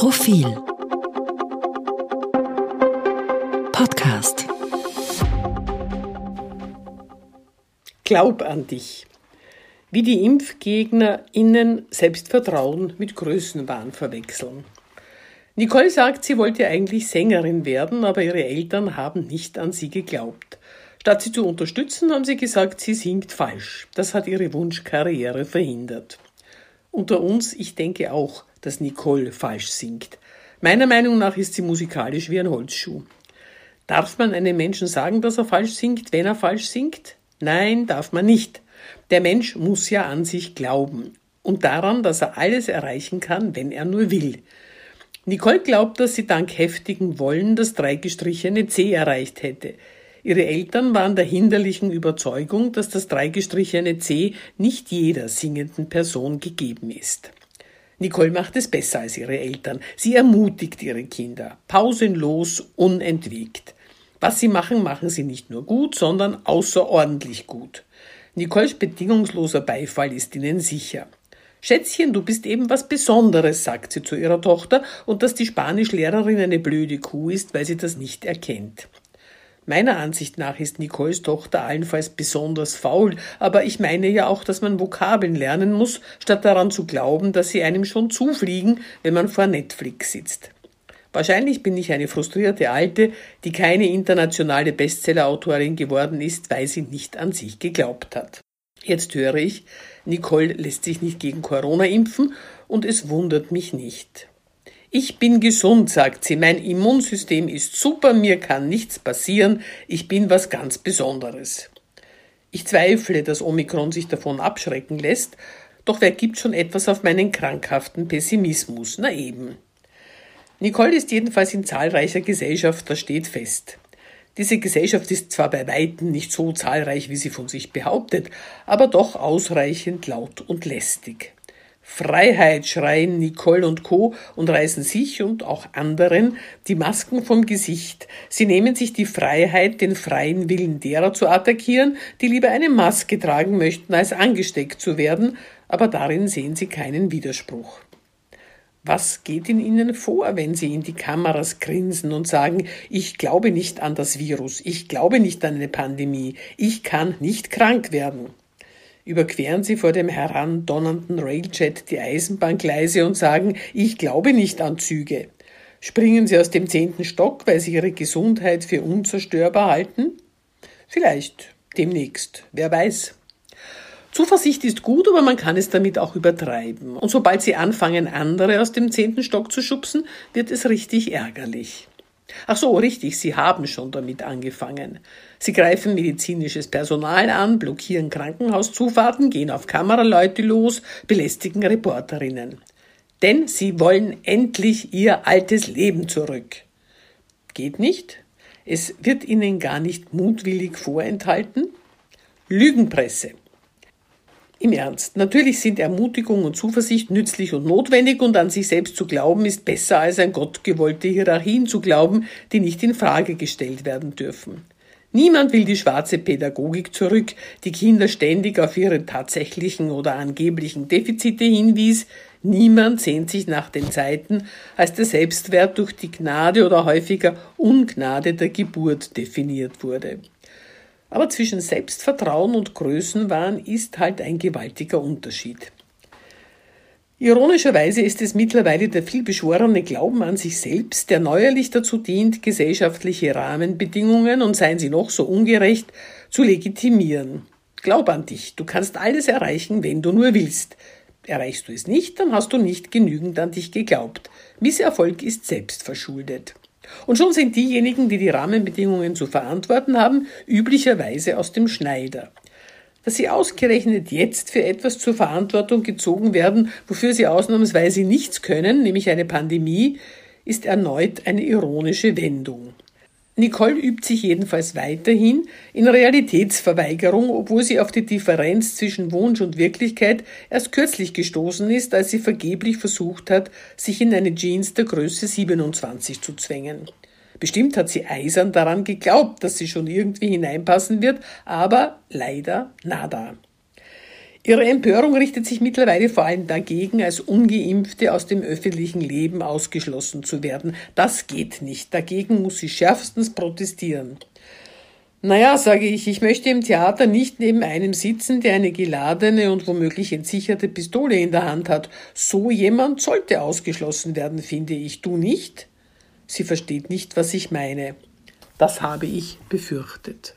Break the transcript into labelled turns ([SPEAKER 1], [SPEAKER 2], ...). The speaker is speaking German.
[SPEAKER 1] Profil Podcast
[SPEAKER 2] Glaub an dich. Wie die ImpfgegnerInnen Selbstvertrauen mit Größenwahn verwechseln. Nicole sagt, sie wollte eigentlich Sängerin werden, aber ihre Eltern haben nicht an sie geglaubt. Statt sie zu unterstützen, haben sie gesagt, sie singt falsch. Das hat ihre Wunschkarriere verhindert. Unter uns, ich denke auch, dass Nicole falsch singt. Meiner Meinung nach ist sie musikalisch wie ein Holzschuh. Darf man einem Menschen sagen, dass er falsch singt, wenn er falsch singt? Nein, darf man nicht. Der Mensch muss ja an sich glauben und daran, dass er alles erreichen kann, wenn er nur will. Nicole glaubt, dass sie dank heftigen Wollen das dreigestrichene C erreicht hätte. Ihre Eltern waren der hinderlichen Überzeugung, dass das dreigestrichene C nicht jeder singenden Person gegeben ist. Nicole macht es besser als ihre Eltern. Sie ermutigt ihre Kinder, pausenlos, unentwegt. Was sie machen, machen sie nicht nur gut, sondern außerordentlich gut. Nicoles bedingungsloser Beifall ist ihnen sicher. Schätzchen, du bist eben was Besonderes, sagt sie zu ihrer Tochter, und dass die Spanischlehrerin eine blöde Kuh ist, weil sie das nicht erkennt. Meiner Ansicht nach ist Nicoles Tochter allenfalls besonders faul, aber ich meine ja auch, dass man Vokabeln lernen muss, statt daran zu glauben, dass sie einem schon zufliegen, wenn man vor Netflix sitzt. Wahrscheinlich bin ich eine frustrierte Alte, die keine internationale Bestsellerautorin geworden ist, weil sie nicht an sich geglaubt hat. Jetzt höre ich, Nicole lässt sich nicht gegen Corona impfen und es wundert mich nicht. Ich bin gesund, sagt sie, mein Immunsystem ist super, mir kann nichts passieren, ich bin was ganz Besonderes. Ich zweifle, dass Omikron sich davon abschrecken lässt, doch wer gibt schon etwas auf meinen krankhaften Pessimismus? Na eben. Nicole ist jedenfalls in zahlreicher Gesellschaft, das steht fest. Diese Gesellschaft ist zwar bei weitem nicht so zahlreich, wie sie von sich behauptet, aber doch ausreichend laut und lästig. Freiheit schreien Nicole und Co. und reißen sich und auch anderen die Masken vom Gesicht. Sie nehmen sich die Freiheit, den freien Willen derer zu attackieren, die lieber eine Maske tragen möchten, als angesteckt zu werden, aber darin sehen sie keinen Widerspruch. Was geht in Ihnen vor, wenn Sie in die Kameras grinsen und sagen, ich glaube nicht an das Virus, ich glaube nicht an eine Pandemie, ich kann nicht krank werden? Überqueren sie vor dem herandonnernden Railjet die Eisenbahngleise und sagen, ich glaube nicht an Züge. Springen sie aus dem zehnten Stock, weil sie ihre Gesundheit für unzerstörbar halten? Vielleicht demnächst, wer weiß. Zuversicht ist gut, aber man kann es damit auch übertreiben. Und sobald sie anfangen, andere aus dem zehnten Stock zu schubsen, wird es richtig ärgerlich. Ach so, richtig, Sie haben schon damit angefangen. Sie greifen medizinisches Personal an, blockieren Krankenhauszufahrten, gehen auf Kameraleute los, belästigen Reporterinnen. Denn sie wollen endlich ihr altes Leben zurück. Geht nicht? Es wird ihnen gar nicht mutwillig vorenthalten? Lügenpresse. Im Ernst, natürlich sind Ermutigung und Zuversicht nützlich und notwendig und an sich selbst zu glauben ist besser als an gottgewollte Hierarchien zu glauben, die nicht in Frage gestellt werden dürfen. Niemand will die schwarze Pädagogik zurück, die Kinder ständig auf ihre tatsächlichen oder angeblichen Defizite hinwies. Niemand sehnt sich nach den Zeiten, als der Selbstwert durch die Gnade oder häufiger Ungnade der Geburt definiert wurde. Aber zwischen Selbstvertrauen und Größenwahn ist halt ein gewaltiger Unterschied. Ironischerweise ist es mittlerweile der vielbeschworene Glauben an sich selbst, der neuerlich dazu dient, gesellschaftliche Rahmenbedingungen, und seien sie noch so ungerecht, zu legitimieren. Glaub an dich, du kannst alles erreichen, wenn du nur willst. Erreichst du es nicht, dann hast du nicht genügend an dich geglaubt. Misserfolg ist selbstverschuldet. Und schon sind diejenigen, die die Rahmenbedingungen zu verantworten haben, üblicherweise aus dem Schneider. Dass sie ausgerechnet jetzt für etwas zur Verantwortung gezogen werden, wofür sie ausnahmsweise nichts können, nämlich eine Pandemie, ist erneut eine ironische Wendung. Nicole übt sich jedenfalls weiterhin in Realitätsverweigerung, obwohl sie auf die Differenz zwischen Wunsch und Wirklichkeit erst kürzlich gestoßen ist, als sie vergeblich versucht hat, sich in eine Jeans der Größe 27 zu zwängen. Bestimmt hat sie eisern daran geglaubt, dass sie schon irgendwie hineinpassen wird, aber leider nada. Ihre Empörung richtet sich mittlerweile vor allem dagegen, als ungeimpfte aus dem öffentlichen Leben ausgeschlossen zu werden. Das geht nicht. Dagegen muss sie schärfstens protestieren. Naja, sage ich, ich möchte im Theater nicht neben einem sitzen, der eine geladene und womöglich entsicherte Pistole in der Hand hat. So jemand sollte ausgeschlossen werden, finde ich. Du nicht? Sie versteht nicht, was ich meine. Das habe ich befürchtet.